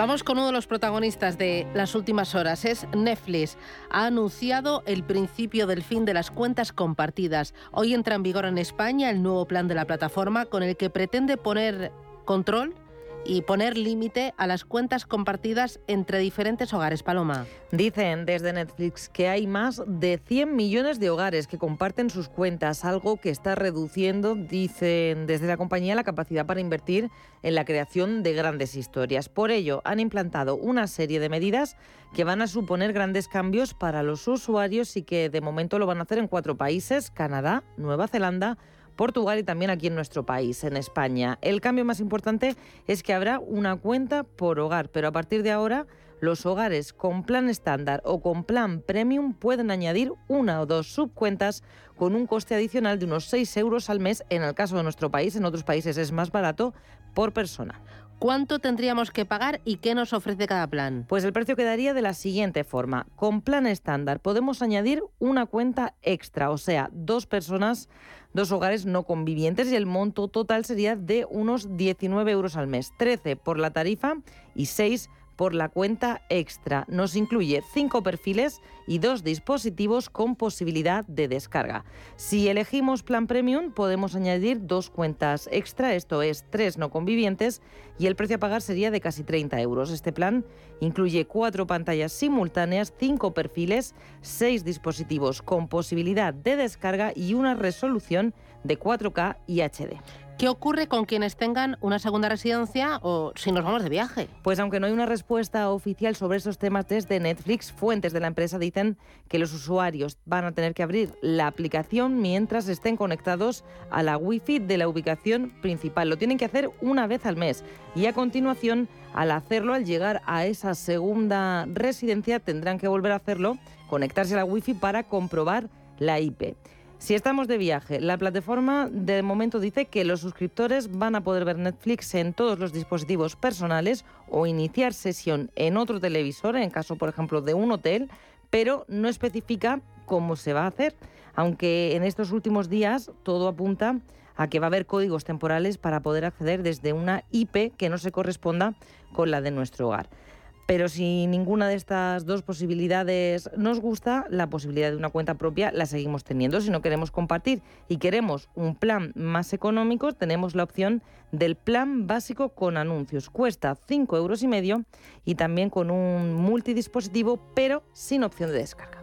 Vamos con uno de los protagonistas de las últimas horas. Es Netflix. Ha anunciado el principio del fin de las cuentas compartidas. Hoy entra en vigor en España el nuevo plan de la plataforma con el que pretende poner control y poner límite a las cuentas compartidas entre diferentes hogares. Paloma. Dicen desde Netflix que hay más de 100 millones de hogares que comparten sus cuentas, algo que está reduciendo, dicen desde la compañía, la capacidad para invertir en la creación de grandes historias. Por ello, han implantado una serie de medidas que van a suponer grandes cambios para los usuarios y que de momento lo van a hacer en cuatro países, Canadá, Nueva Zelanda, Portugal y también aquí en nuestro país, en España. El cambio más importante es que habrá una cuenta por hogar, pero a partir de ahora los hogares con plan estándar o con plan premium pueden añadir una o dos subcuentas con un coste adicional de unos 6 euros al mes en el caso de nuestro país. En otros países es más barato por persona. ¿Cuánto tendríamos que pagar y qué nos ofrece cada plan? Pues el precio quedaría de la siguiente forma. Con plan estándar podemos añadir una cuenta extra, o sea, dos personas, dos hogares no convivientes y el monto total sería de unos 19 euros al mes, 13 por la tarifa y 6 por la cuenta extra. Nos incluye cinco perfiles y dos dispositivos con posibilidad de descarga. Si elegimos plan premium podemos añadir dos cuentas extra, esto es tres no convivientes, y el precio a pagar sería de casi 30 euros. Este plan incluye cuatro pantallas simultáneas, cinco perfiles, seis dispositivos con posibilidad de descarga y una resolución de 4K y HD. ¿Qué ocurre con quienes tengan una segunda residencia o si nos vamos de viaje? Pues aunque no hay una respuesta oficial sobre esos temas desde Netflix, fuentes de la empresa dicen que los usuarios van a tener que abrir la aplicación mientras estén conectados a la Wi-Fi de la ubicación principal. Lo tienen que hacer una vez al mes y a continuación, al hacerlo, al llegar a esa segunda residencia, tendrán que volver a hacerlo, conectarse a la Wi-Fi para comprobar la IP. Si estamos de viaje, la plataforma de momento dice que los suscriptores van a poder ver Netflix en todos los dispositivos personales o iniciar sesión en otro televisor, en caso, por ejemplo, de un hotel, pero no especifica cómo se va a hacer, aunque en estos últimos días todo apunta a que va a haber códigos temporales para poder acceder desde una IP que no se corresponda con la de nuestro hogar. Pero si ninguna de estas dos posibilidades nos gusta, la posibilidad de una cuenta propia la seguimos teniendo. Si no queremos compartir y queremos un plan más económico, tenemos la opción del plan básico con anuncios. Cuesta 5 euros y medio y también con un multidispositivo, pero sin opción de descarga.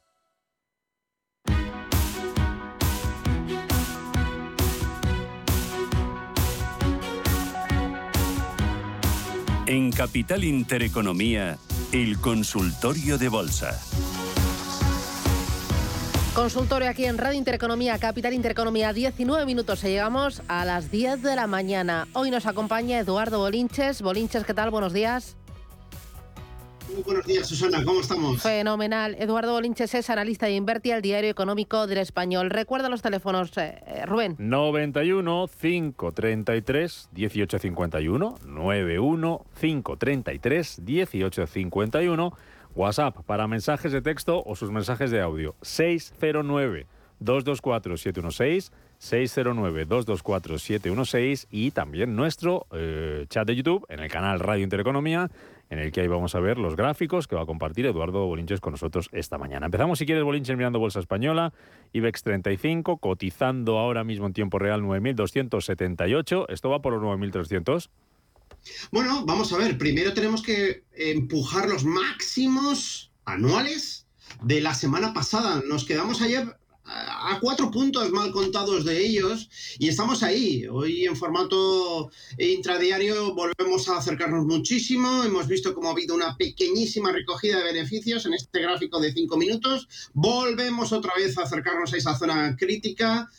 En Capital Intereconomía, el consultorio de bolsa. Consultorio aquí en Radio Intereconomía, Capital Intereconomía, 19 minutos. Llegamos a las 10 de la mañana. Hoy nos acompaña Eduardo Bolinches. Bolinches, ¿qué tal? Buenos días. Muy buenos días, Susana. ¿Cómo estamos? Fenomenal. Eduardo Bolinches es analista de Inverti, al diario económico del español. Recuerda los teléfonos, eh, eh, Rubén. 91 533 1851. 91 533 1851. WhatsApp para mensajes de texto o sus mensajes de audio. 609 224 716 609-224-716 y también nuestro eh, chat de YouTube en el canal Radio Intereconomía, en el que ahí vamos a ver los gráficos que va a compartir Eduardo Bolinches con nosotros esta mañana. Empezamos, si quieres, Bolinches mirando Bolsa Española, IBEX 35, cotizando ahora mismo en tiempo real 9.278. ¿Esto va por los 9.300? Bueno, vamos a ver. Primero tenemos que empujar los máximos anuales de la semana pasada. Nos quedamos ayer a cuatro puntos mal contados de ellos y estamos ahí. Hoy en formato intradiario volvemos a acercarnos muchísimo. Hemos visto cómo ha habido una pequeñísima recogida de beneficios en este gráfico de cinco minutos. Volvemos otra vez a acercarnos a esa zona crítica.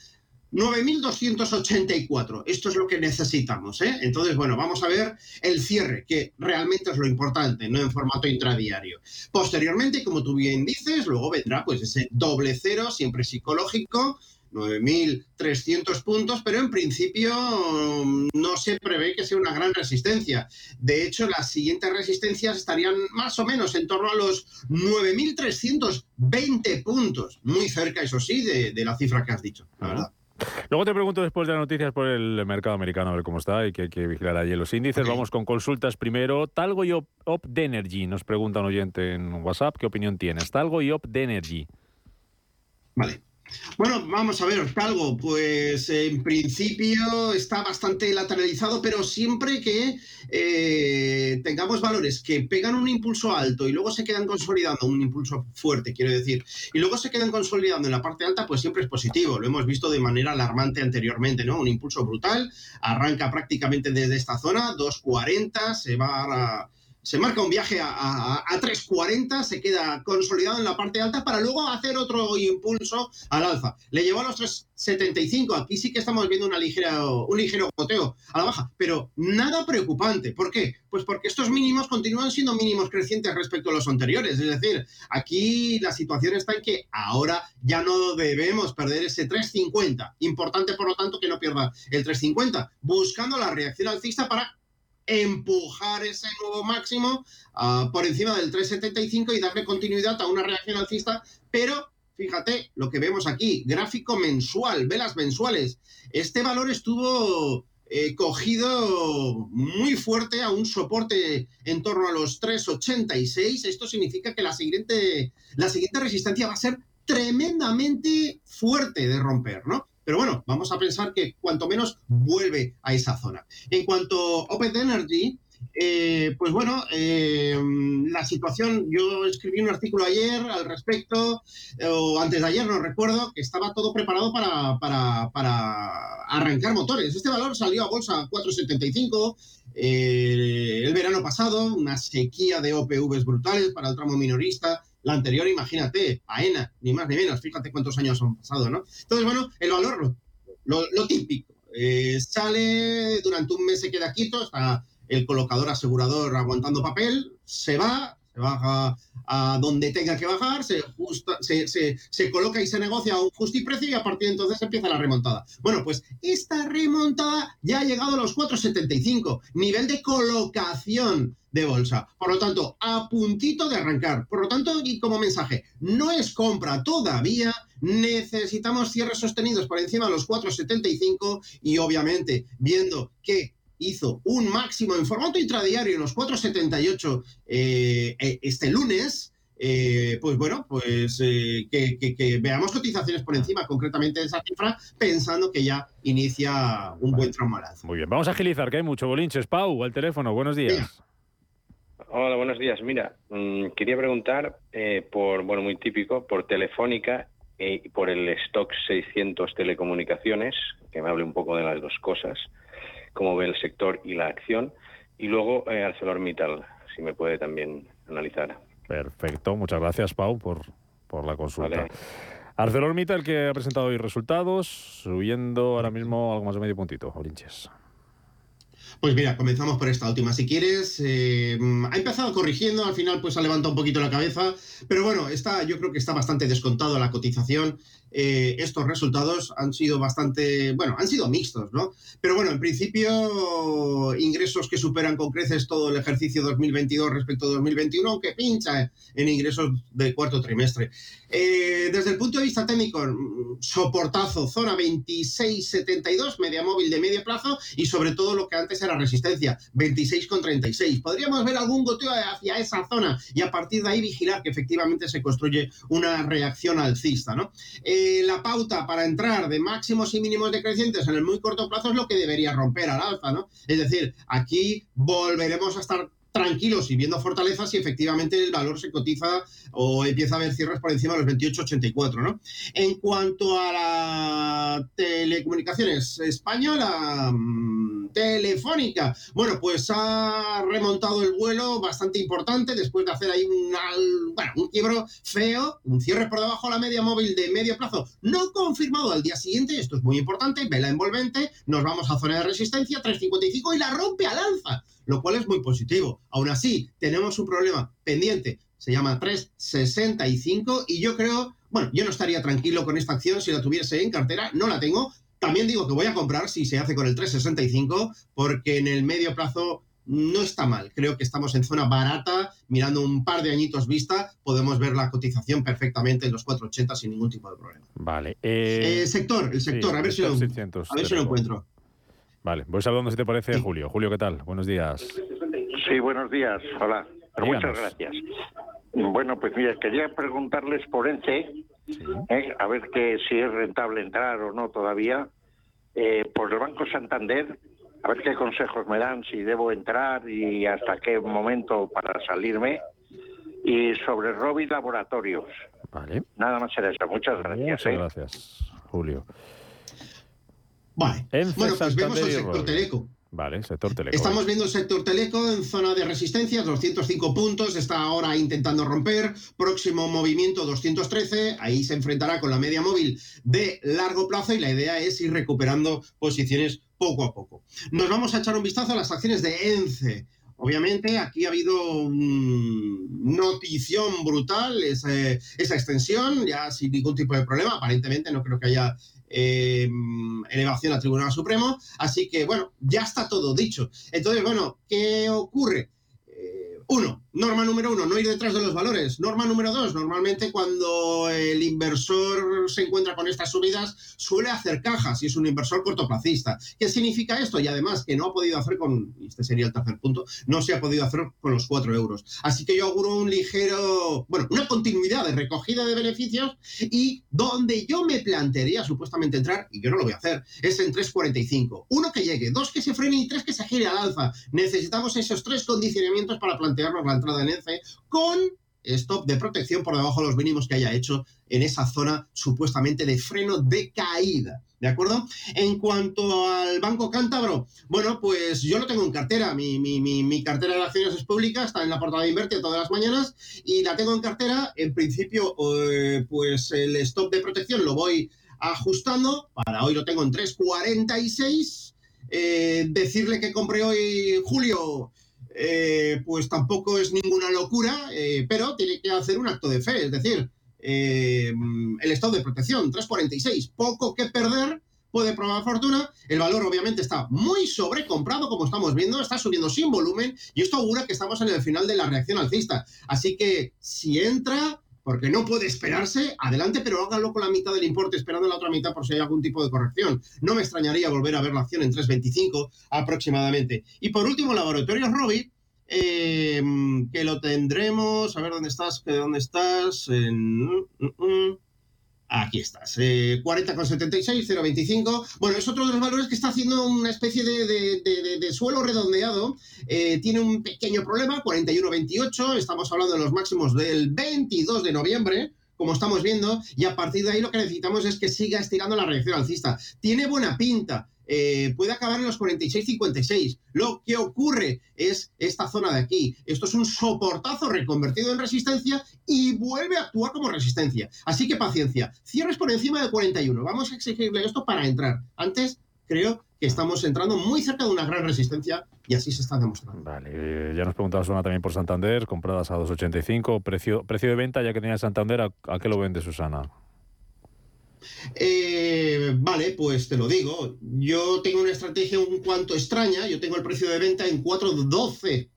9.284. Esto es lo que necesitamos. ¿eh? Entonces, bueno, vamos a ver el cierre, que realmente es lo importante, no en formato intradiario. Posteriormente, como tú bien dices, luego vendrá pues ese doble cero, siempre psicológico, 9.300 puntos, pero en principio mm, no se prevé que sea una gran resistencia. De hecho, las siguientes resistencias estarían más o menos en torno a los 9.320 puntos, muy cerca, eso sí, de, de la cifra que has dicho, la verdad. Luego te pregunto después de las noticias por el mercado americano a ver cómo está y que hay que vigilar allí los índices. Vamos con consultas primero. Talgo y Op, de Energy, nos pregunta un oyente en WhatsApp, ¿qué opinión tienes? Talgo y Op de Energy. Vale. Bueno, vamos a ver, Talgo, pues en principio está bastante lateralizado, pero siempre que eh, tengamos valores que pegan un impulso alto y luego se quedan consolidando, un impulso fuerte, quiero decir, y luego se quedan consolidando en la parte alta, pues siempre es positivo. Lo hemos visto de manera alarmante anteriormente, ¿no? Un impulso brutal, arranca prácticamente desde esta zona, 2.40, se va a se marca un viaje a, a, a 3.40, se queda consolidado en la parte alta para luego hacer otro impulso al alza. Le llevó a los 3.75, aquí sí que estamos viendo una ligera, un ligero goteo a la baja, pero nada preocupante. ¿Por qué? Pues porque estos mínimos continúan siendo mínimos crecientes respecto a los anteriores. Es decir, aquí la situación está en que ahora ya no debemos perder ese 3.50. Importante, por lo tanto, que no pierda el 3.50, buscando la reacción alcista para empujar ese nuevo máximo uh, por encima del 3,75 y darle continuidad a una reacción alcista, pero fíjate lo que vemos aquí, gráfico mensual, velas mensuales. Este valor estuvo eh, cogido muy fuerte a un soporte en torno a los 3,86. Esto significa que la siguiente, la siguiente resistencia va a ser tremendamente fuerte de romper, ¿no? Pero bueno, vamos a pensar que cuanto menos vuelve a esa zona. En cuanto a Open Energy, eh, pues bueno, eh, la situación, yo escribí un artículo ayer al respecto, o antes de ayer, no recuerdo, que estaba todo preparado para, para, para arrancar motores. Este valor salió a bolsa a 4,75 eh, el verano pasado, una sequía de OPVs brutales para el tramo minorista, la anterior, imagínate, AENA, ni más ni menos, fíjate cuántos años han pasado, ¿no? Entonces, bueno, el valor, lo, lo típico, eh, sale, durante un mes se queda quieto, está el colocador asegurador aguantando papel, se va, se baja a donde tenga que bajar, se, justa, se, se, coloca y se negocia a un justiprecio y a partir de entonces empieza la remontada. Bueno, pues esta remontada ya ha llegado a los 4,75, nivel de colocación de bolsa. Por lo tanto, a puntito de arrancar. Por lo tanto, y como mensaje, no es compra todavía, necesitamos cierres sostenidos por encima de los 4,75 y obviamente viendo que hizo un máximo en formato intradiario en los 4,78 eh, este lunes, eh, pues bueno, pues eh, que, que, que, veamos cotizaciones por encima, concretamente de esa cifra, pensando que ya inicia un vale. buen tromalazo. Muy bien, vamos a agilizar, que hay mucho bolinches. Pau, al teléfono, buenos días. Hola, buenos días. Mira, mmm, quería preguntar eh, por, bueno, muy típico, por Telefónica y por el stock 600 telecomunicaciones, que me hable un poco de las dos cosas cómo ve el sector y la acción. Y luego eh, ArcelorMittal, si me puede también analizar. Perfecto, muchas gracias Pau por, por la consulta. Vale. ArcelorMittal que ha presentado hoy resultados, subiendo ahora mismo algo más de medio puntito, Olinches. Pues mira, comenzamos por esta última. Si quieres, eh, ha empezado corrigiendo, al final pues ha levantado un poquito la cabeza, pero bueno, está, yo creo que está bastante descontado la cotización. Eh, estos resultados han sido bastante, bueno, han sido mixtos, ¿no? Pero bueno, en principio, ingresos que superan con creces todo el ejercicio 2022 respecto a 2021, aunque pincha en ingresos del cuarto trimestre. Eh, desde el punto de vista técnico, soportazo, zona 26.72, media móvil de medio plazo y sobre todo lo que antes era resistencia, 26,36. Podríamos ver algún goteo hacia esa zona y a partir de ahí vigilar que efectivamente se construye una reacción alcista, ¿no? Eh, la pauta para entrar de máximos y mínimos decrecientes en el muy corto plazo es lo que debería romper al alza, ¿no? Es decir, aquí volveremos a estar tranquilos y viendo fortalezas si efectivamente el valor se cotiza o empieza a haber cierres por encima de los 28,84, ¿no? En cuanto a la telecomunicaciones española, telefónica, bueno, pues ha remontado el vuelo bastante importante después de hacer ahí un, bueno, un quiebro feo, un cierre por debajo de la media móvil de medio plazo, no confirmado al día siguiente, esto es muy importante, vela envolvente, nos vamos a zona de resistencia, 3,55 y la rompe al alza lo cual es muy positivo. Aún así, tenemos un problema pendiente, se llama 365 y yo creo, bueno, yo no estaría tranquilo con esta acción si la tuviese en cartera, no la tengo. También digo que voy a comprar si se hace con el 365 porque en el medio plazo no está mal. Creo que estamos en zona barata, mirando un par de añitos vista, podemos ver la cotización perfectamente en los 480 sin ningún tipo de problema. Vale. Eh, eh, sector, el sector, sí, a ver, si lo, 600, a ver si lo encuentro. Vale, voy saludando si te parece, sí. Julio. Julio, ¿qué tal? Buenos días. Sí, buenos días. Hola. Muchas gracias. Bueno, pues mira, quería preguntarles por ENCE, sí. eh, a ver que si es rentable entrar o no todavía, eh, por el Banco Santander, a ver qué consejos me dan, si debo entrar y hasta qué momento para salirme, y sobre Robi Laboratorios. Vale. Nada más será eso. Muchas gracias. Muchas ¿eh? gracias, Julio. Vale. Ence, bueno, pues Santander vemos el sector teleco. Vale, sector teleco. Estamos viendo el sector teleco en zona de resistencia, 205 puntos, está ahora intentando romper, próximo movimiento 213, ahí se enfrentará con la media móvil de largo plazo y la idea es ir recuperando posiciones poco a poco. Nos vamos a echar un vistazo a las acciones de ENCE. Obviamente aquí ha habido notición brutal esa, esa extensión, ya sin ningún tipo de problema, aparentemente no creo que haya eh, elevación al Tribunal Supremo. Así que, bueno, ya está todo dicho. Entonces, bueno, ¿qué ocurre? Eh, uno, norma número uno, no ir detrás de los valores. Norma número dos, normalmente cuando el inversor se encuentra con estas subidas, suele hacer cajas y es un inversor cortoplacista. ¿Qué significa esto? Y además que no ha podido hacer con, y este sería el tercer punto, no se ha podido hacer con los cuatro euros. Así que yo auguro un ligero, bueno, una continuidad de recogida de beneficios y donde yo me plantearía supuestamente entrar, y yo no lo voy a hacer, es en 3.45. Uno que llegue, dos que se frene y tres que se gire al alza. Necesitamos esos tres condicionamientos para plantearnos la entrada en ENCE con stop de protección por debajo de los mínimos que haya hecho en esa zona supuestamente de freno de caída. ¿De acuerdo? En cuanto al Banco Cántabro, bueno, pues yo lo tengo en cartera. Mi, mi, mi, cartera de acciones es pública, está en la portada de Invertir todas las mañanas y la tengo en cartera. En principio, eh, pues el stop de protección lo voy ajustando. Para hoy lo tengo en 3.46. Eh, decirle que compré hoy, Julio, eh, pues tampoco es ninguna locura, eh, pero tiene que hacer un acto de fe, es decir, eh, el estado de protección, 346, poco que perder, puede probar fortuna, el valor obviamente está muy sobrecomprado, como estamos viendo, está subiendo sin volumen, y esto augura que estamos en el final de la reacción alcista, así que si entra, porque no puede esperarse, adelante, pero hágalo con la mitad del importe, esperando la otra mitad por si hay algún tipo de corrección. No me extrañaría volver a ver la acción en 3.25 aproximadamente. Y por último, Laboratorios Robi, eh, que lo tendremos, a ver dónde estás, dónde estás, en... Aquí estás, eh, 40,76, 0,25. Bueno, es otro de los valores que está haciendo una especie de, suelo redondeado. Eh, tiene un pequeño problema, 41,28. Estamos hablando de los máximos del 22 de noviembre como estamos viendo, y a partir de ahí lo que necesitamos es que siga estirando la reacción alcista. Tiene buena pinta, eh, puede acabar en los 46-56. Lo que ocurre es esta zona de aquí. Esto es un soportazo reconvertido en resistencia y vuelve a actuar como resistencia. Así que paciencia. Cierres por encima de 41. Vamos a exigirle esto para entrar. Antes creo que estamos entrando muy cerca de una gran resistencia y así se está demostrando. Vale, eh, ya nos preguntaba Susana también por Santander, compradas a 2,85, precio, precio de venta, ya que tenía Santander, ¿a qué lo vende Susana? Eh, vale, pues te lo digo. Yo tengo una estrategia un cuanto extraña. Yo tengo el precio de venta en 4.12,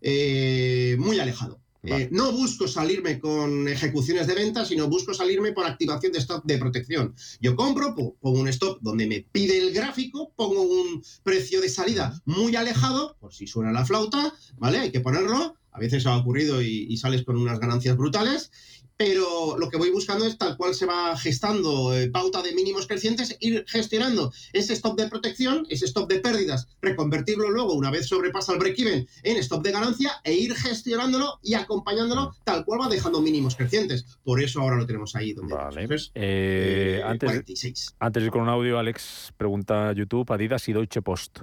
eh, muy alejado. Eh, no busco salirme con ejecuciones de venta, sino busco salirme por activación de stop de protección. Yo compro, pongo un stop donde me pide el gráfico, pongo un precio de salida muy alejado, por si suena la flauta, ¿vale? Hay que ponerlo. A veces ha ocurrido y sales con unas ganancias brutales pero lo que voy buscando es tal cual se va gestando eh, pauta de mínimos crecientes, ir gestionando ese stop de protección, ese stop de pérdidas, reconvertirlo luego, una vez sobrepasa el break-even, en stop de ganancia e ir gestionándolo y acompañándolo tal cual va dejando mínimos crecientes. Por eso ahora lo tenemos ahí. Donde vale. Eh, eh, antes, 46. antes de ir con un audio, Alex pregunta YouTube, Adidas y Deutsche Post.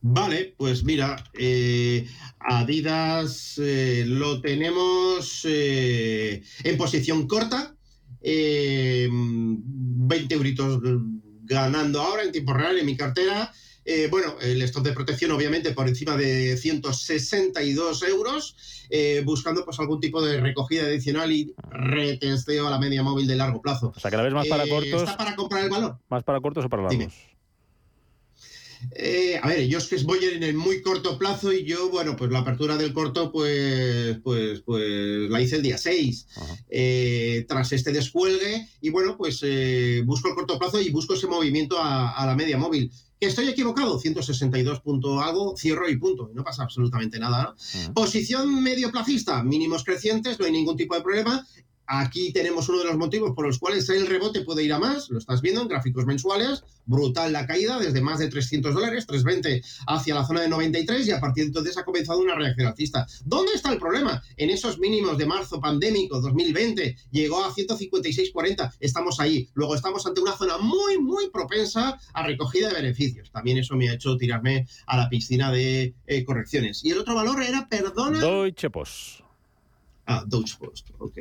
Vale, pues mira, eh, Adidas eh, lo tenemos eh, en posición corta, 20 euritos ganando ahora en tiempo real en mi cartera. bueno, el stop de protección obviamente por encima de 162 euros, buscando pues algún tipo de recogida adicional y retesteo a la media móvil de largo plazo. O sea, que la vez más para cortos. ¿Está para comprar el valor? ¿Más para cortos o para largos? Eh, a ver, yo es que voy en el muy corto plazo y yo, bueno, pues la apertura del corto, pues, pues, pues la hice el día 6, eh, tras este descuelgue, y bueno, pues eh, busco el corto plazo y busco ese movimiento a, la media móvil. ¿Que estoy equivocado? 162 punto algo, cierro y punto. No pasa absolutamente nada. ¿no? Posición medio placista, mínimos crecientes, no hay ningún tipo de problema Aquí tenemos uno de los motivos por los cuales el rebote puede ir a más, lo estás viendo en gráficos mensuales, brutal la caída desde más de 300 dólares, 320 hacia la zona de 93 y a partir de entonces ha comenzado una reacción alcista. ¿Dónde está el problema? En esos mínimos de marzo pandémico 2020 llegó a 156.40, estamos ahí. Luego estamos ante una zona muy, muy propensa a recogida de beneficios. También eso me ha hecho tirarme a la piscina de eh, correcciones. Y el otro valor era, perdona... Deutsche Post. Ah, Deutsche Post, ok.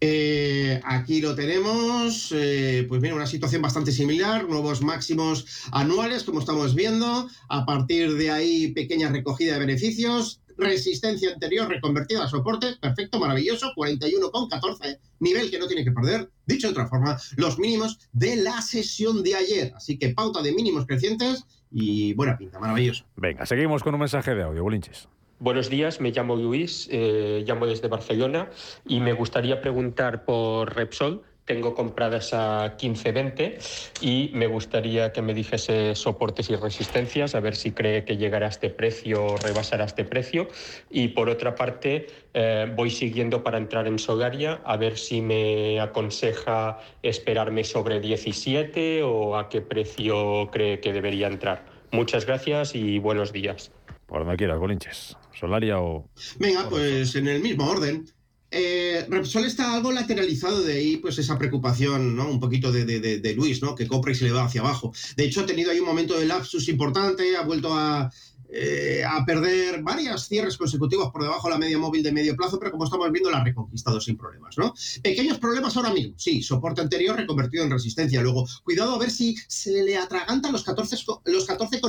Eh, aquí lo tenemos, eh, pues mira, una situación bastante similar, nuevos máximos anuales, como estamos viendo, a partir de ahí pequeña recogida de beneficios, resistencia anterior reconvertida a soporte, perfecto, maravilloso, 41,14, nivel que no tiene que perder, dicho de otra forma, los mínimos de la sesión de ayer, así que pauta de mínimos crecientes y buena pinta, maravilloso. Venga, seguimos con un mensaje de audio, Bolinches. Buenos días, me llamo Luis, eh, llamo desde Barcelona y me gustaría preguntar por Repsol. Tengo compradas a 15.20 y me gustaría que me dijese soportes y resistencias, a ver si cree que llegará a este precio o rebasará este precio. Y por otra parte, eh, voy siguiendo para entrar en Solaria, a ver si me aconseja esperarme sobre 17 o a qué precio cree que debería entrar. Muchas gracias y buenos días. Por donde quieras, Bolinches. Solaria o... Venga, pues en el mismo orden. Eh, Repsol está algo lateralizado de ahí, pues esa preocupación, ¿no? Un poquito de, de, de, Luis, ¿no? Que compra y se le va hacia abajo. De hecho, ha tenido ahí un momento de lapsus importante, ha vuelto a, eh, a perder varias cierres consecutivos por debajo de la media móvil de medio plazo, pero como estamos viendo, la ha reconquistado sin problemas, ¿no? Pequeños problemas ahora mismo, sí, soporte anterior reconvertido en resistencia. Luego, cuidado a ver si se le atragantan los 14,95, los 14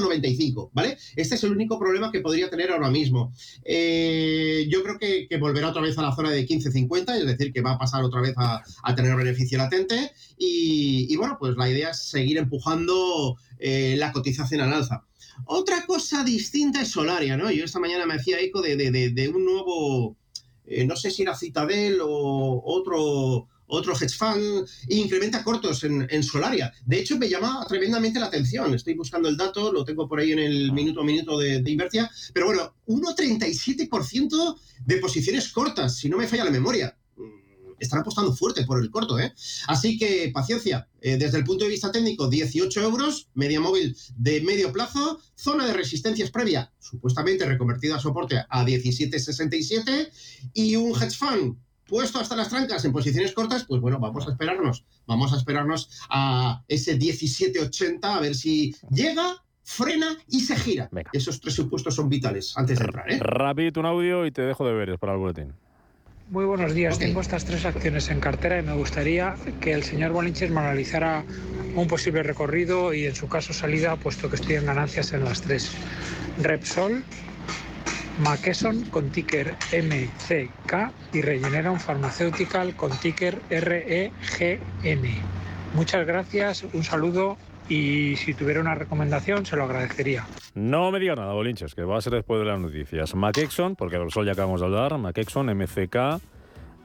¿vale? Este es el único problema que podría tener ahora mismo. Eh, yo creo que, volverá otra vez a la zona de 15,50, es decir, que va a pasar otra vez a, tener beneficio latente. Y, bueno, pues la idea es seguir empujando eh, la cotización al alza. Otra cosa distinta es Solaria, ¿no? Yo esta mañana me hacía eco de, un nuevo, eh, no sé si era Citadel o otro, otro hedge fund, incrementa cortos en, Solaria. De hecho, me llama tremendamente la atención. Estoy buscando el dato, lo tengo por ahí en el minuto a minuto de, de Invertia. Pero bueno, 1,37% de posiciones cortas, si no me falla la memoria están apostando fuerte por el corto. ¿eh? Así que paciencia. Eh, desde el punto de vista técnico, 18 euros, media móvil de medio plazo, zona de resistencias previa, supuestamente reconvertida a soporte a 17,67 y un hedge fund puesto hasta las trancas en posiciones cortas, pues bueno, vamos a esperarnos, vamos a esperarnos a ese 17,80 a ver si llega frena y se gira. Esos tres supuestos son vitales antes de entrar. ¿eh? Rápido un audio y te dejo de veres para el boletín. Muy buenos días. Tengo estas tres acciones en cartera y me gustaría que el señor Bolinches me analizara un posible recorrido y en su caso salida, puesto que estoy en ganancias en las tres. Repsol, Makeson con ticker MCK y Regeneron Pharmaceutical con ticker REGN. Muchas gracias, un saludo y si tuviera una recomendación se lo agradecería. No me diga nada, Bolinches, que va a ser después de las noticias. MacExon, porque el sol ya acabamos de hablar, MacExon, MCK,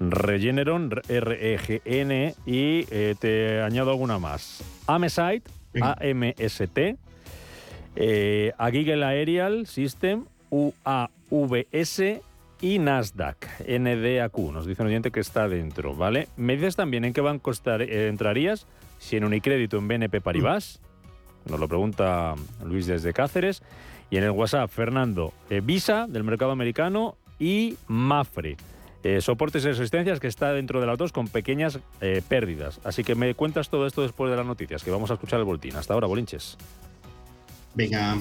Regeneron, REGN y eh, te añado alguna más. Amesite, AMST, eh, Agigel Aerial System, UAVS y Nasdaq, NDAQ. Nos dice un oyente que está dentro, ¿vale? Me dices también en qué banco eh, entrarías si en Unicrédito en BNP Paribas, nos lo pregunta Luis desde Cáceres, y en el WhatsApp Fernando eh, Visa del mercado americano y Mafre. Eh, soportes y resistencias que está dentro de las dos con pequeñas eh, pérdidas. Así que me cuentas todo esto después de las noticias, que vamos a escuchar el boletín. Hasta ahora, Bolinches. Venga.